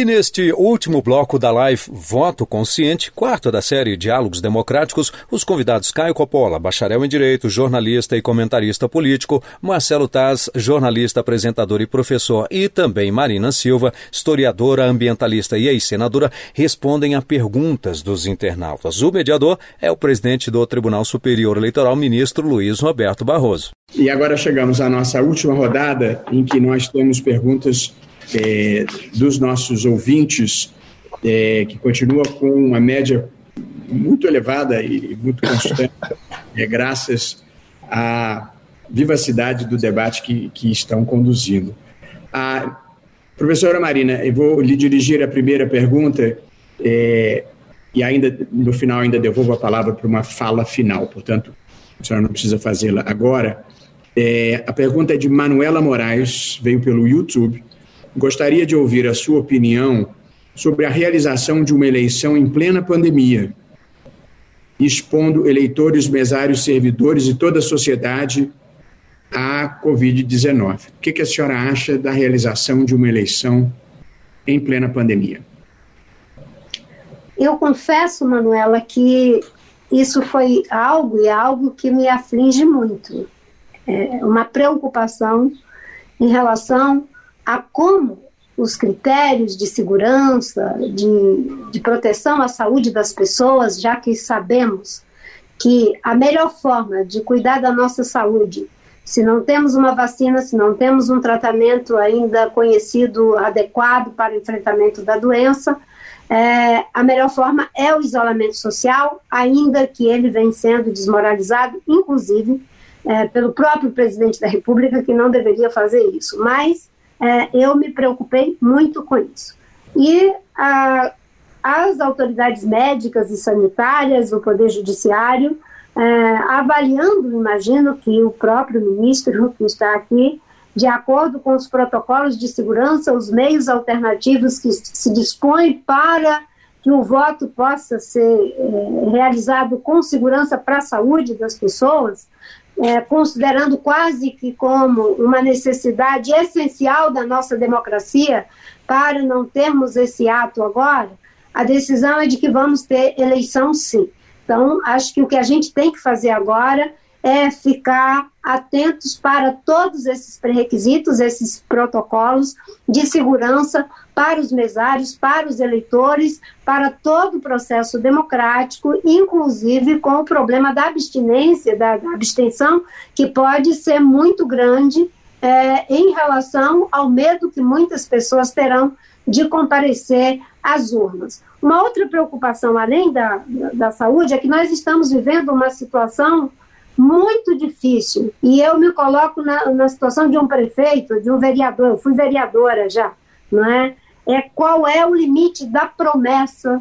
E neste último bloco da live Voto Consciente, quarto da série Diálogos Democráticos, os convidados Caio Coppola, bacharel em Direito, jornalista e comentarista político, Marcelo Taz, jornalista, apresentador e professor, e também Marina Silva, historiadora, ambientalista e ex-senadora, respondem a perguntas dos internautas. O mediador é o presidente do Tribunal Superior Eleitoral, ministro Luiz Roberto Barroso. E agora chegamos à nossa última rodada, em que nós temos perguntas é, dos nossos ouvintes, é, que continua com uma média muito elevada e muito constante, é, graças à vivacidade do debate que, que estão conduzindo. A professora Marina, eu vou lhe dirigir a primeira pergunta é, e ainda no final ainda devolvo a palavra para uma fala final, portanto, a senhora não precisa fazê-la agora. É, a pergunta é de Manuela Moraes, veio pelo YouTube. Gostaria de ouvir a sua opinião sobre a realização de uma eleição em plena pandemia, expondo eleitores, mesários, servidores e toda a sociedade à Covid-19. O que, a senhora acha da realização de uma eleição em plena pandemia? Eu confesso, Manuela, que isso foi algo e é algo que me aflige muito. É uma preocupação em relação a como os critérios de segurança, de, de proteção à saúde das pessoas, já que sabemos que a melhor forma de cuidar da nossa saúde, se não temos uma vacina, se não temos um tratamento ainda conhecido adequado para o enfrentamento da doença, é, a melhor forma é o isolamento social, ainda que ele venha sendo desmoralizado, inclusive é, pelo próprio presidente da República, que não deveria fazer isso. Mas é, eu me preocupei muito com isso. E a, as autoridades médicas e sanitárias, o Poder Judiciário, é, avaliando, imagino que o próprio ministro que está aqui, de acordo com os protocolos de segurança, os meios alternativos que se dispõem para que o voto possa ser é, realizado com segurança para a saúde das pessoas, é, considerando quase que como uma necessidade essencial da nossa democracia para não termos esse ato agora, a decisão é de que vamos ter eleição sim. Então, acho que o que a gente tem que fazer agora é ficar atentos para todos esses pré-requisitos, esses protocolos de segurança para os mesários, para os eleitores, para todo o processo democrático, inclusive com o problema da abstinência, da, da abstenção, que pode ser muito grande é, em relação ao medo que muitas pessoas terão de comparecer às urnas. Uma outra preocupação, além da, da, saúde, é que nós estamos vivendo uma situação muito difícil. E eu me coloco na, na situação de um prefeito, de um vereador, eu fui vereadora já, não é? É qual é o limite da promessa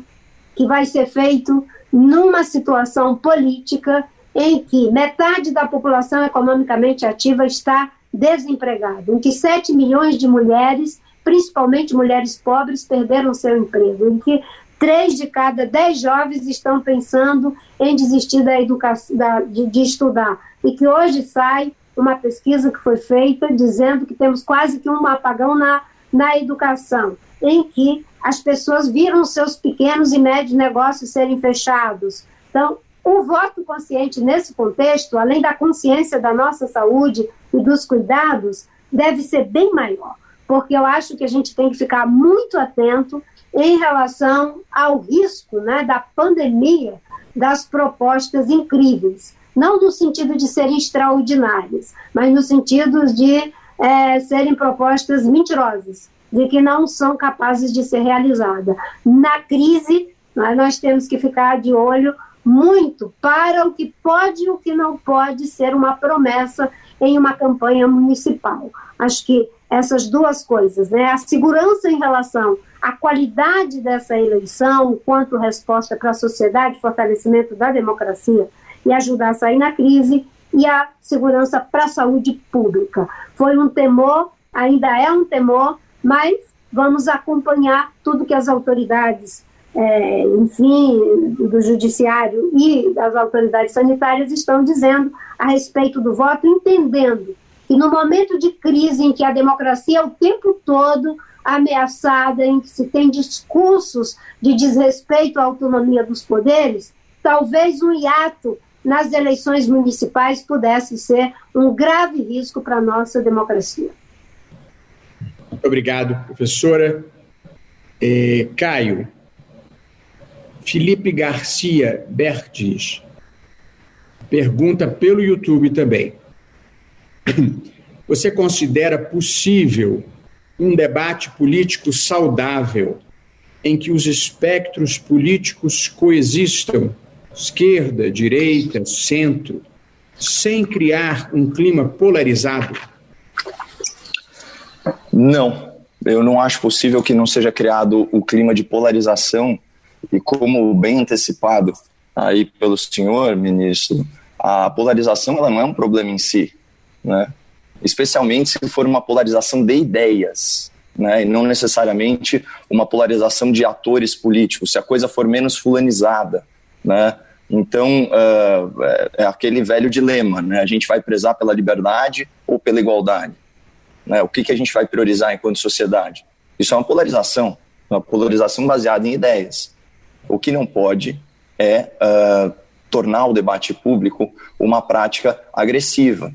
que vai ser feito numa situação política em que metade da população economicamente ativa está desempregada, em que 7 milhões de mulheres, principalmente mulheres pobres, perderam seu emprego, em que Três de cada dez jovens estão pensando em desistir da educação, da, de, de estudar. E que hoje sai uma pesquisa que foi feita dizendo que temos quase que um apagão na, na educação, em que as pessoas viram seus pequenos e médios negócios serem fechados. Então, o voto consciente nesse contexto, além da consciência da nossa saúde e dos cuidados, deve ser bem maior, porque eu acho que a gente tem que ficar muito atento em relação ao risco né, da pandemia das propostas incríveis. Não no sentido de serem extraordinárias, mas no sentido de é, serem propostas mentirosas, de que não são capazes de ser realizadas. Na crise, nós temos que ficar de olho muito para o que pode e o que não pode ser uma promessa em uma campanha municipal. Acho que essas duas coisas, né? A segurança em relação à qualidade dessa eleição, quanto resposta para a sociedade, fortalecimento da democracia e ajudar a sair na crise, e a segurança para a saúde pública. Foi um temor, ainda é um temor, mas vamos acompanhar tudo que as autoridades, é, enfim, do judiciário e das autoridades sanitárias estão dizendo a respeito do voto, entendendo e no momento de crise em que a democracia o tempo todo ameaçada, em que se tem discursos de desrespeito à autonomia dos poderes, talvez um hiato nas eleições municipais pudesse ser um grave risco para a nossa democracia. Muito obrigado, professora. É, Caio, Felipe Garcia Bertes pergunta pelo YouTube também. Você considera possível um debate político saudável em que os espectros políticos coexistam, esquerda, direita, centro, sem criar um clima polarizado? Não, eu não acho possível que não seja criado o clima de polarização e como bem antecipado aí pelo senhor ministro, a polarização ela não é um problema em si, né? especialmente se for uma polarização de ideias, né? e não necessariamente uma polarização de atores políticos, se a coisa for menos fulanizada. Né? Então, uh, é aquele velho dilema, né? a gente vai prezar pela liberdade ou pela igualdade? Né? O que, que a gente vai priorizar enquanto sociedade? Isso é uma polarização, uma polarização baseada em ideias. O que não pode é uh, tornar o debate público uma prática agressiva,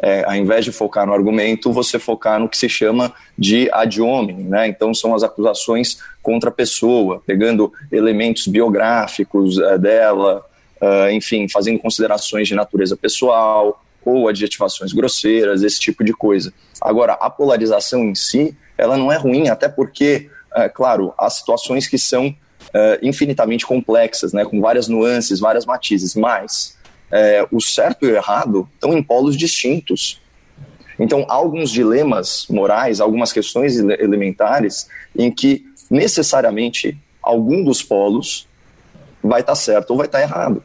é, ao invés de focar no argumento, você focar no que se chama de ad hominem, né? Então são as acusações contra a pessoa, pegando elementos biográficos é, dela, uh, enfim, fazendo considerações de natureza pessoal ou adjetivações grosseiras, esse tipo de coisa. Agora, a polarização em si, ela não é ruim, até porque, é, claro, há situações que são uh, infinitamente complexas, né, com várias nuances, várias matizes, mas é, o certo e o errado estão em polos distintos. Então, há alguns dilemas morais, algumas questões elementares em que necessariamente algum dos polos vai estar tá certo ou vai estar tá errado.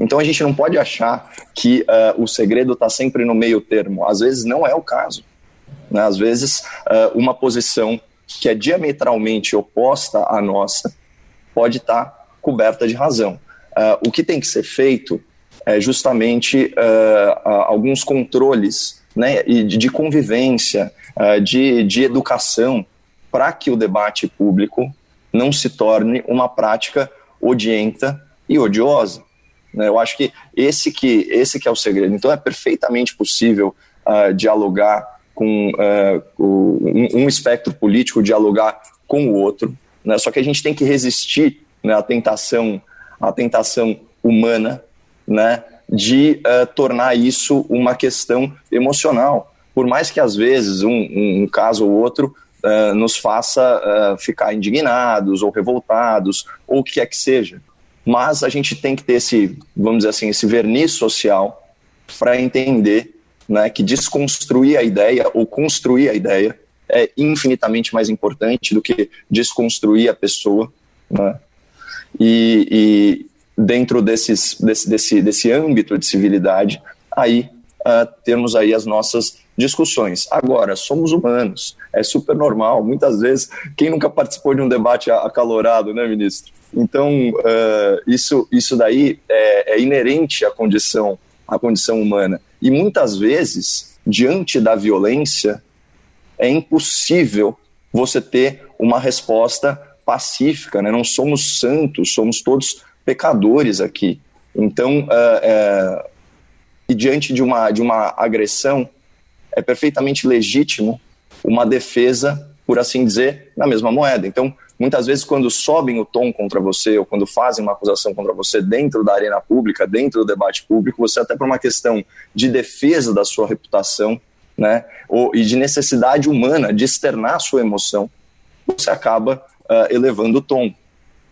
Então a gente não pode achar que uh, o segredo está sempre no meio termo. Às vezes não é o caso. Né? Às vezes uh, uma posição que é diametralmente oposta à nossa pode estar tá coberta de razão. Uh, o que tem que ser feito é, justamente alguns controles né, de convivência, de, de educação, para que o debate público não se torne uma prática odienta e odiosa. Né? Eu acho que esse que esse que é o segredo. Então é perfeitamente possível uh, dialogar com um, um, espectro político, dialogar com o outro. Né? Só que a gente tem que resistir né, à tentação, à tentação humana né, de uh, tornar isso uma questão emocional. Por mais que às vezes um, um caso ou outro uh, nos faça uh, ficar indignados ou revoltados, ou o que quer que seja. Mas a gente tem que ter esse, vamos dizer assim, esse verniz social para entender né, que desconstruir a ideia ou construir a ideia é infinitamente mais importante do que desconstruir a pessoa. Né? E, dentro desses, desse, desse, desse âmbito de civilidade, aí uh, temos aí as nossas discussões. Agora, somos humanos, é super normal. Muitas vezes, quem nunca participou de um debate acalorado, né, ministro? Então, uh, isso, isso daí é, é, inerente à condição, à condição humana. E muitas vezes, diante da violência, é impossível você ter uma resposta pacífica, né? Não somos santos, somos todos pecadores aqui. Então, é, é, e diante de uma, de uma agressão, é perfeitamente legítimo uma defesa, por assim dizer, na mesma moeda. Então, muitas vezes, quando sobem o tom contra você, ou quando fazem uma acusação contra você dentro da arena pública, dentro do debate público, você, até por uma questão de defesa da sua reputação, né, ou, e de necessidade humana de externar sua emoção, você acaba uh, elevando o tom.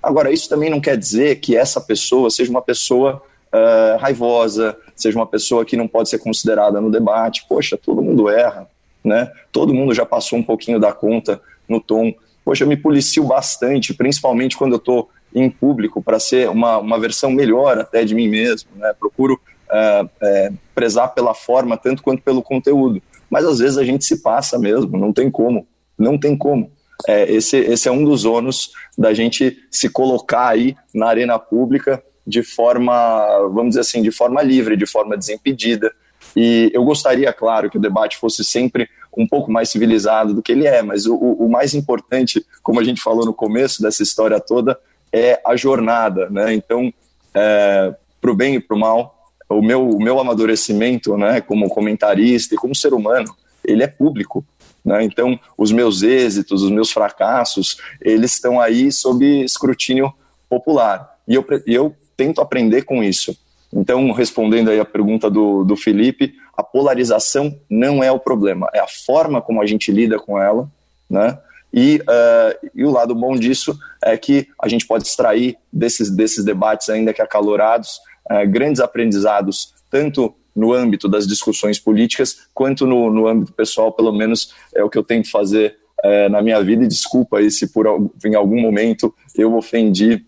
Agora, isso também não quer dizer que essa pessoa seja uma pessoa uh, raivosa, seja uma pessoa que não pode ser considerada no debate. Poxa, todo mundo erra, né? Todo mundo já passou um pouquinho da conta no tom. Poxa, eu me policio bastante, principalmente quando eu estou em público, para ser uma, uma versão melhor até de mim mesmo, né? Procuro uh, é, prezar pela forma tanto quanto pelo conteúdo. Mas às vezes a gente se passa mesmo, não tem como, não tem como é, esse, esse é um dos ônus da gente se colocar aí na arena pública de forma, vamos dizer assim, de forma livre, de forma desimpedida, E eu gostaria, claro, que o debate fosse sempre um pouco mais civilizado do que ele é, mas o, o mais importante, como a gente falou no começo dessa história toda, é a jornada, né? Então, é, para o bem e para o mal, o meu, o meu amadurecimento, né, como comentarista e como ser humano, ele é público. Né? Então, os meus êxitos, os meus fracassos, eles estão aí sob escrutínio popular. E eu, eu tento aprender com isso. Então, respondendo aí a pergunta do, do Felipe, a polarização não é o problema, é a forma como a gente lida com ela, né? E, uh, e o lado bom disso é que a gente pode extrair desses, desses debates ainda que acalorados uh, grandes aprendizados, tanto no âmbito das discussões políticas, quanto no, no âmbito pessoal, pelo menos é o que eu tento fazer uh, na minha vida. E desculpa aí se por em algum momento eu ofendi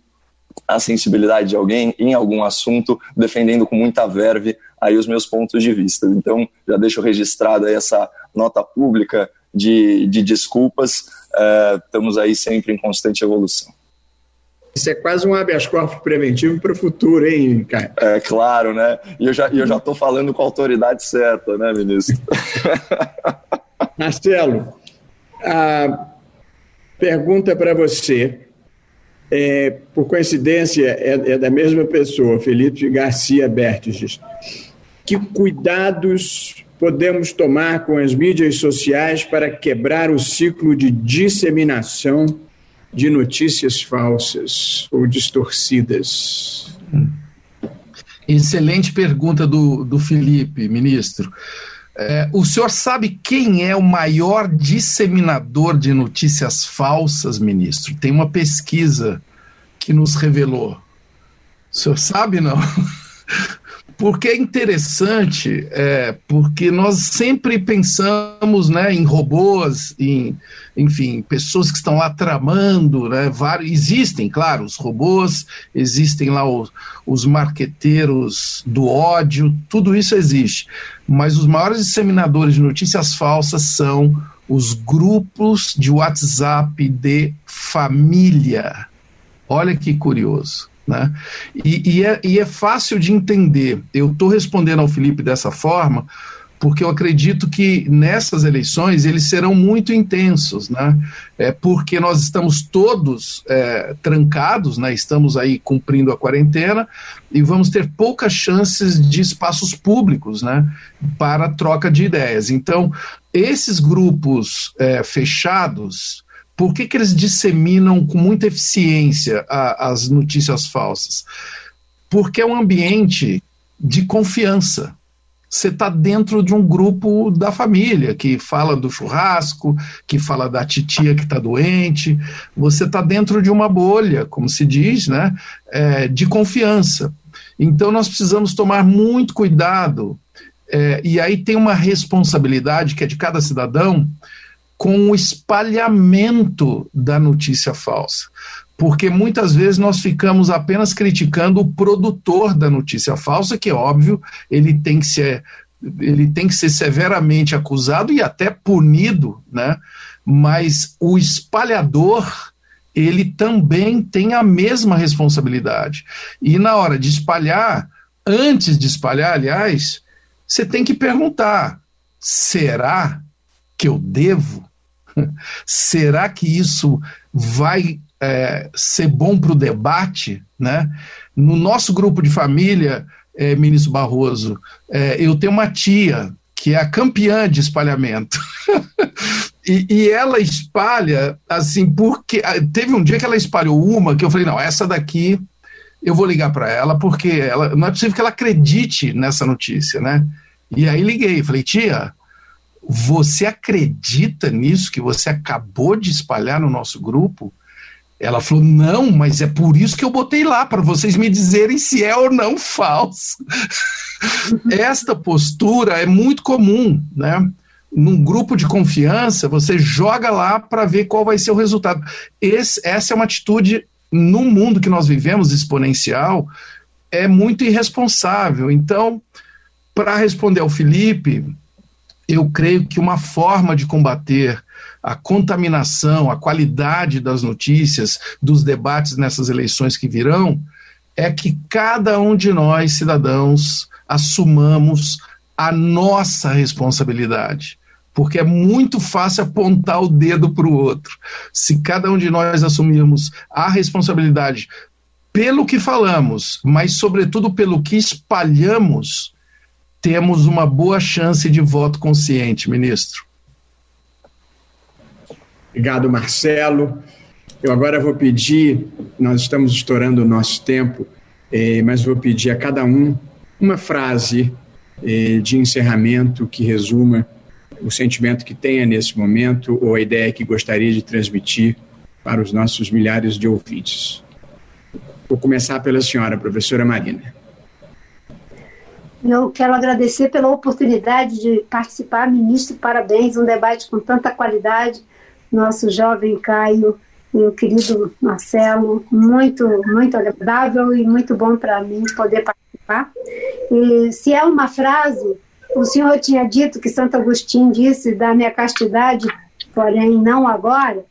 a sensibilidade de alguém em algum assunto, defendendo com muita verve aí os meus pontos de vista. Então, já deixo registrada essa nota pública de, de desculpas. Uh, estamos aí sempre em constante evolução. Isso é quase um habeas corpus preventivo para o futuro, hein, Caio? É claro, né? E eu já estou já falando com a autoridade certa, né, ministro? Marcelo, a pergunta para você é, por coincidência, é, é, da mesma pessoa, Felipe Garcia Bertes. Que cuidados podemos tomar com as mídias sociais para quebrar o ciclo de disseminação de notícias falsas ou distorcidas? Excelente pergunta do, do Felipe, ministro. É, o senhor sabe quem é o maior disseminador de notícias falsas, ministro? Tem uma pesquisa que nos revelou. O senhor sabe, não? porque é interessante, é, porque nós sempre pensamos né, em robôs, em, enfim, pessoas que estão lá tramando, né, vários, existem, claro, os robôs, existem lá os, os marqueteiros do ódio, tudo isso existe, mas os maiores disseminadores de notícias falsas são os grupos de WhatsApp de família. Olha que curioso. Né? E, e, é, e é fácil de entender. Eu estou respondendo ao Felipe dessa forma porque eu acredito que nessas eleições eles serão muito intensos, né? É porque nós estamos todos é, trancados, né? Estamos aí cumprindo a quarentena e vamos ter poucas chances de espaços públicos, né? Para troca de ideias. Então, esses grupos é, fechados, por que, que eles disseminam com muita eficiência a, as notícias falsas? Porque é um ambiente de confiança. Você está dentro de um grupo da família que fala do churrasco, que fala da titia que está doente. Você está dentro de uma bolha, como se diz, né, é, de confiança. Então nós precisamos tomar muito cuidado. É, e aí tem uma responsabilidade que é de cada cidadão com o espalhamento da notícia falsa. Porque muitas vezes nós ficamos apenas criticando o produtor da notícia falsa, que é óbvio, ele tem que ser, ele tem que ser severamente acusado e até punido, né? Mas o espalhador, ele também tem a mesma responsabilidade. E na hora de espalhar, antes de espalhar, aliás, você tem que perguntar: será que eu devo? Será que isso vai é, ser bom para o debate? Né? No nosso grupo de família, é, ministro Barroso, é, eu tenho uma tia que é a campeã de espalhamento. e, e, ela espalha, assim, porque. Ah, teve um dia que ela espalhou uma que eu falei: não, essa daqui eu vou ligar para ela, porque ela, não é possível que ela acredite nessa notícia, né? E aí liguei, falei: tia, você acredita nisso que você acabou de espalhar no nosso grupo? Ela falou: Não, mas é por isso que eu botei lá, para vocês me dizerem se é ou não falso. Esta postura é muito comum, né? Num grupo de confiança, você joga lá para ver qual vai ser o resultado. Esse, essa é uma atitude, no mundo que nós vivemos, exponencial, é muito irresponsável. Então, para responder ao Felipe, eu creio que uma forma de combater a contaminação, a qualidade das notícias, dos debates nessas eleições que virão, é que cada um de nós, cidadãos, assumamos a nossa responsabilidade porque é muito fácil apontar o dedo para o outro. Se cada um de nós assumirmos a responsabilidade pelo que falamos, mas sobretudo pelo que espalhamos, temos uma boa chance de voto consciente, ministro. Obrigado, Marcelo. Eu agora vou pedir, nós estamos estourando o nosso tempo, eh, mas vou pedir a cada um uma frase eh, de encerramento que resuma o sentimento que tenha nesse momento ou a ideia que gostaria de transmitir para os nossos milhares de ouvintes. Vou começar pela senhora, professora Marina. Eu quero agradecer pela oportunidade de participar, ministro, parabéns, um debate com tanta qualidade. Nosso jovem Caio e o querido Marcelo, muito, muito agradável e muito bom para mim poder participar. E se é uma frase, o senhor tinha dito que Santo Agostinho disse da minha castidade, porém não agora.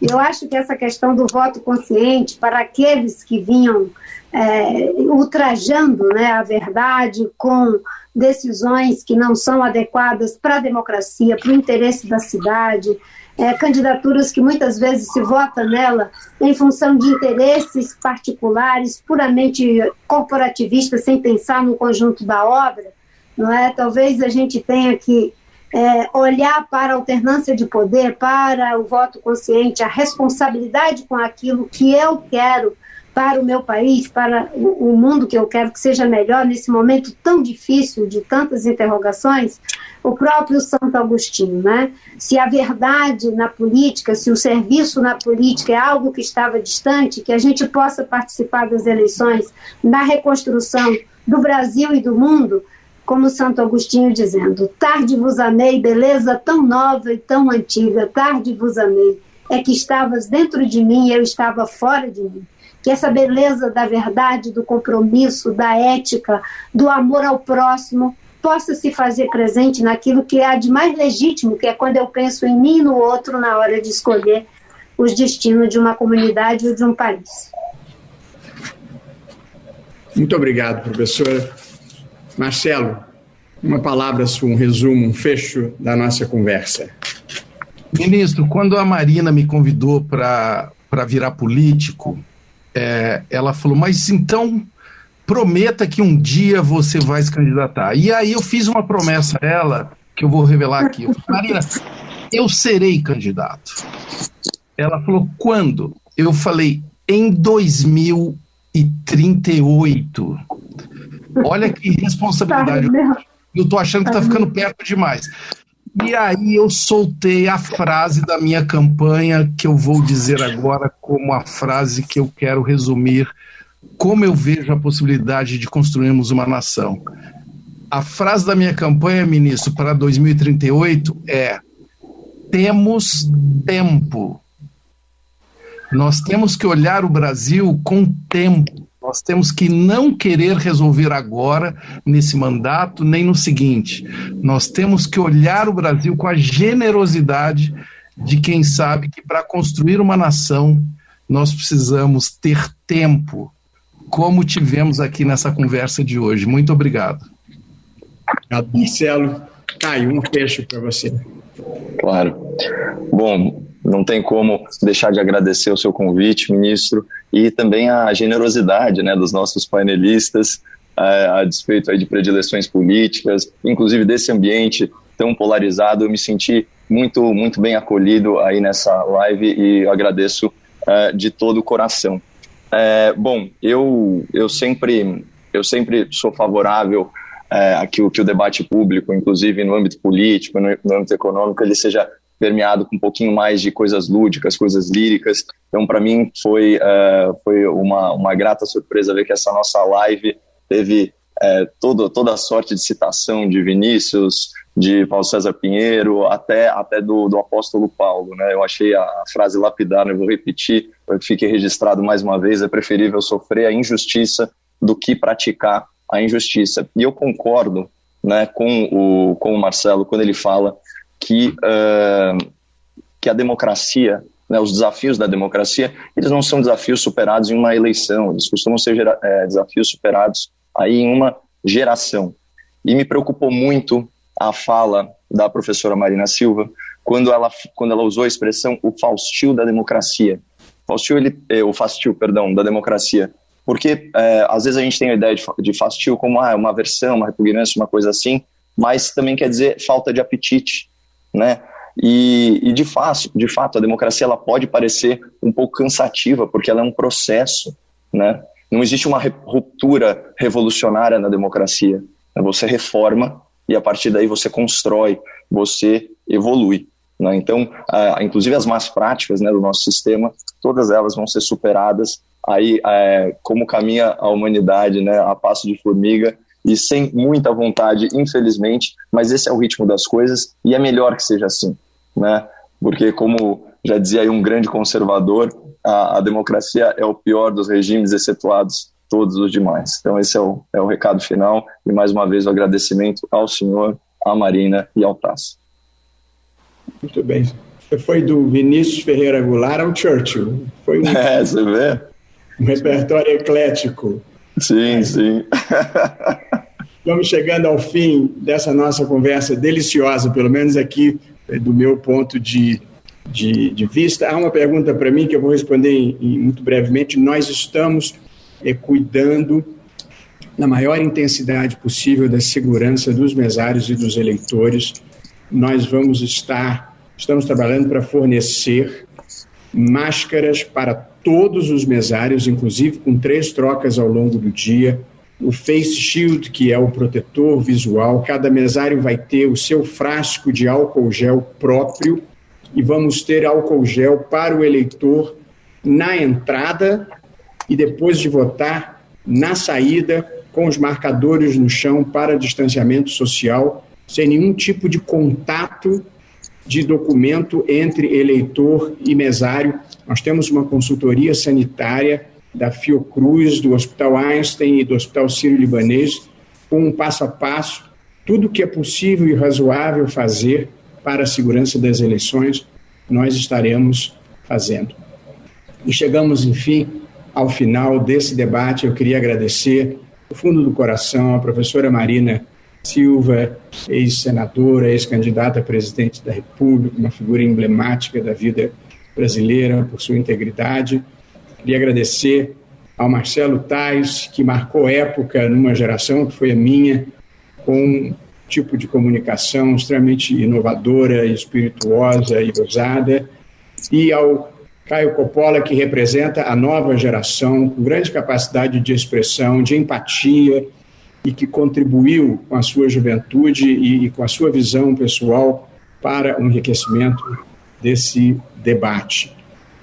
Eu acho que essa questão do voto consciente para aqueles que vinham é, ultrajando né, a verdade com decisões que não são adequadas para a democracia, para o interesse da cidade, é, candidaturas que muitas vezes se vota nela em função de interesses particulares, puramente corporativistas, sem pensar no conjunto da obra não é? Talvez a gente tenha que é, olhar para a alternância de poder, para o voto consciente, a responsabilidade com aquilo que eu quero para o meu país, para o mundo que eu quero que seja melhor nesse momento tão difícil de tantas interrogações, o próprio Santo Agostinho, né? Se a verdade na política, se o serviço na política é algo que estava distante, que a gente possa participar das eleições na reconstrução do Brasil e do mundo, como Santo Agostinho dizendo: Tarde vos amei, beleza tão nova e tão antiga, tarde vos amei. É que estavas dentro de mim e eu estava fora de mim. Que essa beleza da verdade, do compromisso, da ética, do amor ao próximo possa se fazer presente naquilo que há de mais legítimo, que é quando eu penso em mim e no outro na hora de escolher os destinos de uma comunidade ou de um país. Muito obrigado, professora. Marcelo, uma palavra, um resumo, um fecho da nossa conversa. Ministro, quando a Marina me convidou para virar político, é, ela falou, mas então prometa que um dia você vai se candidatar. E aí eu fiz uma promessa a ela, que eu vou revelar aqui. Eu falei, Marina, eu serei candidato. Ela falou, quando? Eu falei, em 2038. Olha que responsabilidade. Tá, eu tô achando que tá ficando perto demais. E aí eu soltei a frase da minha campanha que eu vou dizer agora como a frase que eu quero resumir como eu vejo a possibilidade de construirmos uma nação. A frase da minha campanha, ministro, para 2038 é: temos tempo. Nós temos que olhar o Brasil com tempo nós temos que não querer resolver agora, nesse mandato, nem no seguinte. Nós temos que olhar o Brasil com a generosidade de quem sabe que para construir uma nação nós precisamos ter tempo, como tivemos aqui nessa conversa de hoje. Muito obrigado. Obrigado, Marcelo. Caio, um fecho para você. Claro. Bom, não tem como deixar de agradecer o seu convite, ministro, e também a generosidade né, dos nossos painelistas, a, a despeito aí de predileções políticas, inclusive desse ambiente tão polarizado. Eu me senti muito, muito bem acolhido aí nessa live e agradeço uh, de todo o coração. É, bom, eu, eu, sempre, eu sempre sou favorável é, a que, que o debate público, inclusive no âmbito político, no, no âmbito econômico, ele seja permeado com um pouquinho mais de coisas lúdicas, coisas líricas. Então, para mim, foi, uh, foi uma, uma grata surpresa ver que essa nossa live teve uh, todo, toda a sorte de citação de Vinícius, de Paulo César Pinheiro, até, até do, do apóstolo Paulo. Né? Eu achei a frase lapidar, eu vou repetir, para que fique registrado mais uma vez: é preferível sofrer a injustiça do que praticar a injustiça. E eu concordo né, com, o, com o Marcelo quando ele fala que, uh, que a democracia, né, os desafios da democracia, eles não são desafios superados em uma eleição, eles costumam ser é, desafios superados aí em uma geração. E me preocupou muito a fala da professora Marina Silva quando ela, quando ela usou a expressão o faustio da democracia. Faustio, ele, eh, o fastio, perdão, da democracia. Porque é, às vezes a gente tem a ideia de, de como ah, uma aversão, uma repugnância, uma coisa assim, mas também quer dizer falta de apetite, né? E, e de, fato, de fato, a democracia ela pode parecer um pouco cansativa, porque ela é um processo, né? Não existe uma ruptura revolucionária na democracia. Você reforma e a partir daí você constrói, você evolui. Né? Então, inclusive as más práticas né, do nosso sistema, todas elas vão ser superadas aí é, como caminha a humanidade, né, a passo de formiga e sem muita vontade, infelizmente, mas esse é o ritmo das coisas e é melhor que seja assim, né? Porque como já dizia um grande conservador, a, a democracia é o pior dos regimes, excetuados todos os demais. Então esse é o, é o recado final e mais uma vez o agradecimento ao senhor, à Marina e ao Tasso. Muito bem. Você foi do Vinícius Ferreira Goulart ao Churchill. Foi um, é, você vê? um repertório eclético. Sim, sim. Vamos chegando ao fim dessa nossa conversa deliciosa, pelo menos aqui eh, do meu ponto de, de, de vista. Há uma pergunta para mim que eu vou responder em, em, muito brevemente. Nós estamos é, cuidando na maior intensidade possível da segurança dos mesários e dos eleitores. Nós vamos estar, estamos trabalhando para fornecer máscaras para todos os mesários, inclusive com três trocas ao longo do dia. O Face Shield, que é o protetor visual, cada mesário vai ter o seu frasco de álcool gel próprio e vamos ter álcool gel para o eleitor na entrada e depois de votar na saída, com os marcadores no chão para distanciamento social, sem nenhum tipo de contato de documento entre eleitor e mesário. Nós temos uma consultoria sanitária da Fiocruz, do Hospital Einstein e do Hospital Sírio-Libanês, com um passo a passo, tudo que é possível e razoável fazer para a segurança das eleições, nós estaremos fazendo. E chegamos, enfim, ao final desse debate. Eu queria agradecer, do fundo do coração, a professora Marina Silva, ex-senadora, ex-candidata a presidente da República, uma figura emblemática da vida brasileira por sua integridade. Queria agradecer ao Marcelo Tais, que marcou época numa geração que foi a minha, com um tipo de comunicação extremamente inovadora, espirituosa e ousada, e ao Caio Coppola, que representa a nova geração, com grande capacidade de expressão, de empatia, e que contribuiu com a sua juventude e, e com a sua visão pessoal para o enriquecimento desse debate.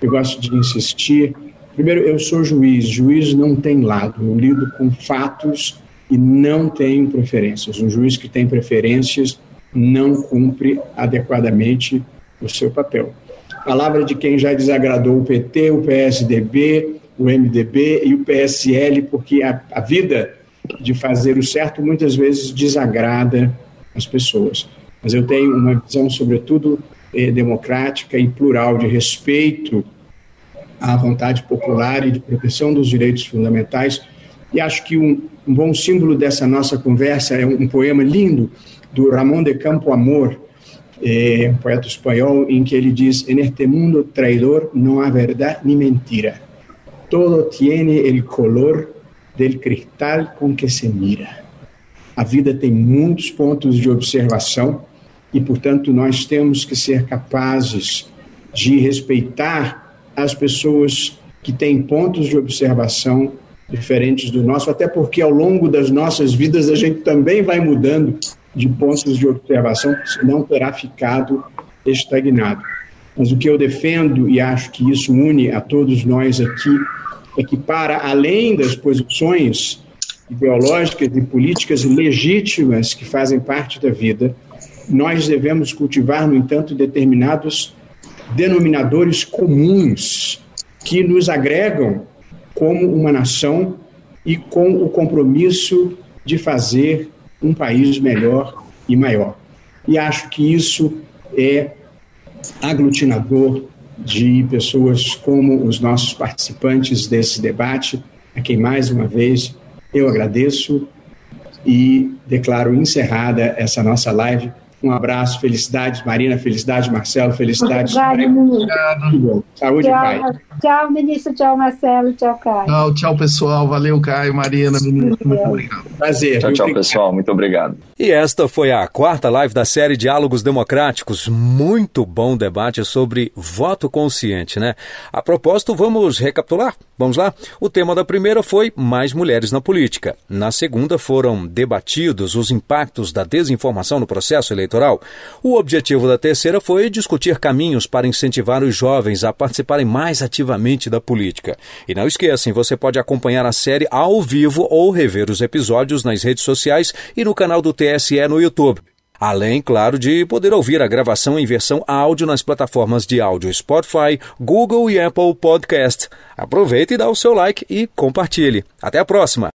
Eu gosto de insistir. Primeiro, eu sou juiz. Juiz não tem lado. Eu lido com fatos e não tenho preferências. Um juiz que tem preferências não cumpre adequadamente o seu papel. Palavra de quem já desagradou o PT, o PSDB, o MDB e o PSL, porque a, a vida de fazer o certo muitas vezes desagrada as pessoas. Mas eu tenho uma visão, sobretudo, eh, democrática e plural, de respeito à vontade popular e de proteção dos direitos fundamentais. E acho que um, um bom símbolo dessa nossa conversa é um, um poema lindo do Ramón de Campo Amor, eh, um poeta espanhol, em que ele diz: En este mundo traidor não há verdade nem mentira. Todo tiene el color del cristal com que se mira. A vida tem muitos pontos de observação e, portanto, nós temos que ser capazes de respeitar as pessoas que têm pontos de observação diferentes do nosso, até porque ao longo das nossas vidas a gente também vai mudando de pontos de observação, senão terá ficado estagnado. Mas o que eu defendo, e acho que isso une a todos nós aqui, é que, para além das posições ideológicas e políticas legítimas que fazem parte da vida, nós devemos cultivar, no entanto, determinados denominadores comuns que nos agregam como uma nação e com o compromisso de fazer um país melhor e maior. E acho que isso é aglutinador de pessoas como os nossos participantes desse debate, a quem mais uma vez eu agradeço e declaro encerrada essa nossa live um abraço, felicidades, Marina, felicidades, Marcelo, felicidades. Obrigado, Saúde tchau, e paz. Tchau, ministro, tchau, Marcelo, tchau, Caio. Tchau, tchau, pessoal. Valeu, Caio, Marina, ministro. Muito obrigado. Prazer. Tchau, tchau, pessoal. Muito obrigado. E esta foi a quarta live da série Diálogos Democráticos. Muito bom debate sobre voto consciente, né? A propósito, vamos recapitular? Vamos lá? O tema da primeira foi mais mulheres na política. Na segunda foram debatidos os impactos da desinformação no processo eleitoral. O objetivo da terceira foi discutir caminhos para incentivar os jovens a participarem mais ativamente da política. E não esqueçam, você pode acompanhar a série ao vivo ou rever os episódios nas redes sociais e no canal do TSE no YouTube. Além, claro, de poder ouvir a gravação em versão áudio nas plataformas de áudio Spotify, Google e Apple Podcast. Aproveite e dá o seu like e compartilhe. Até a próxima!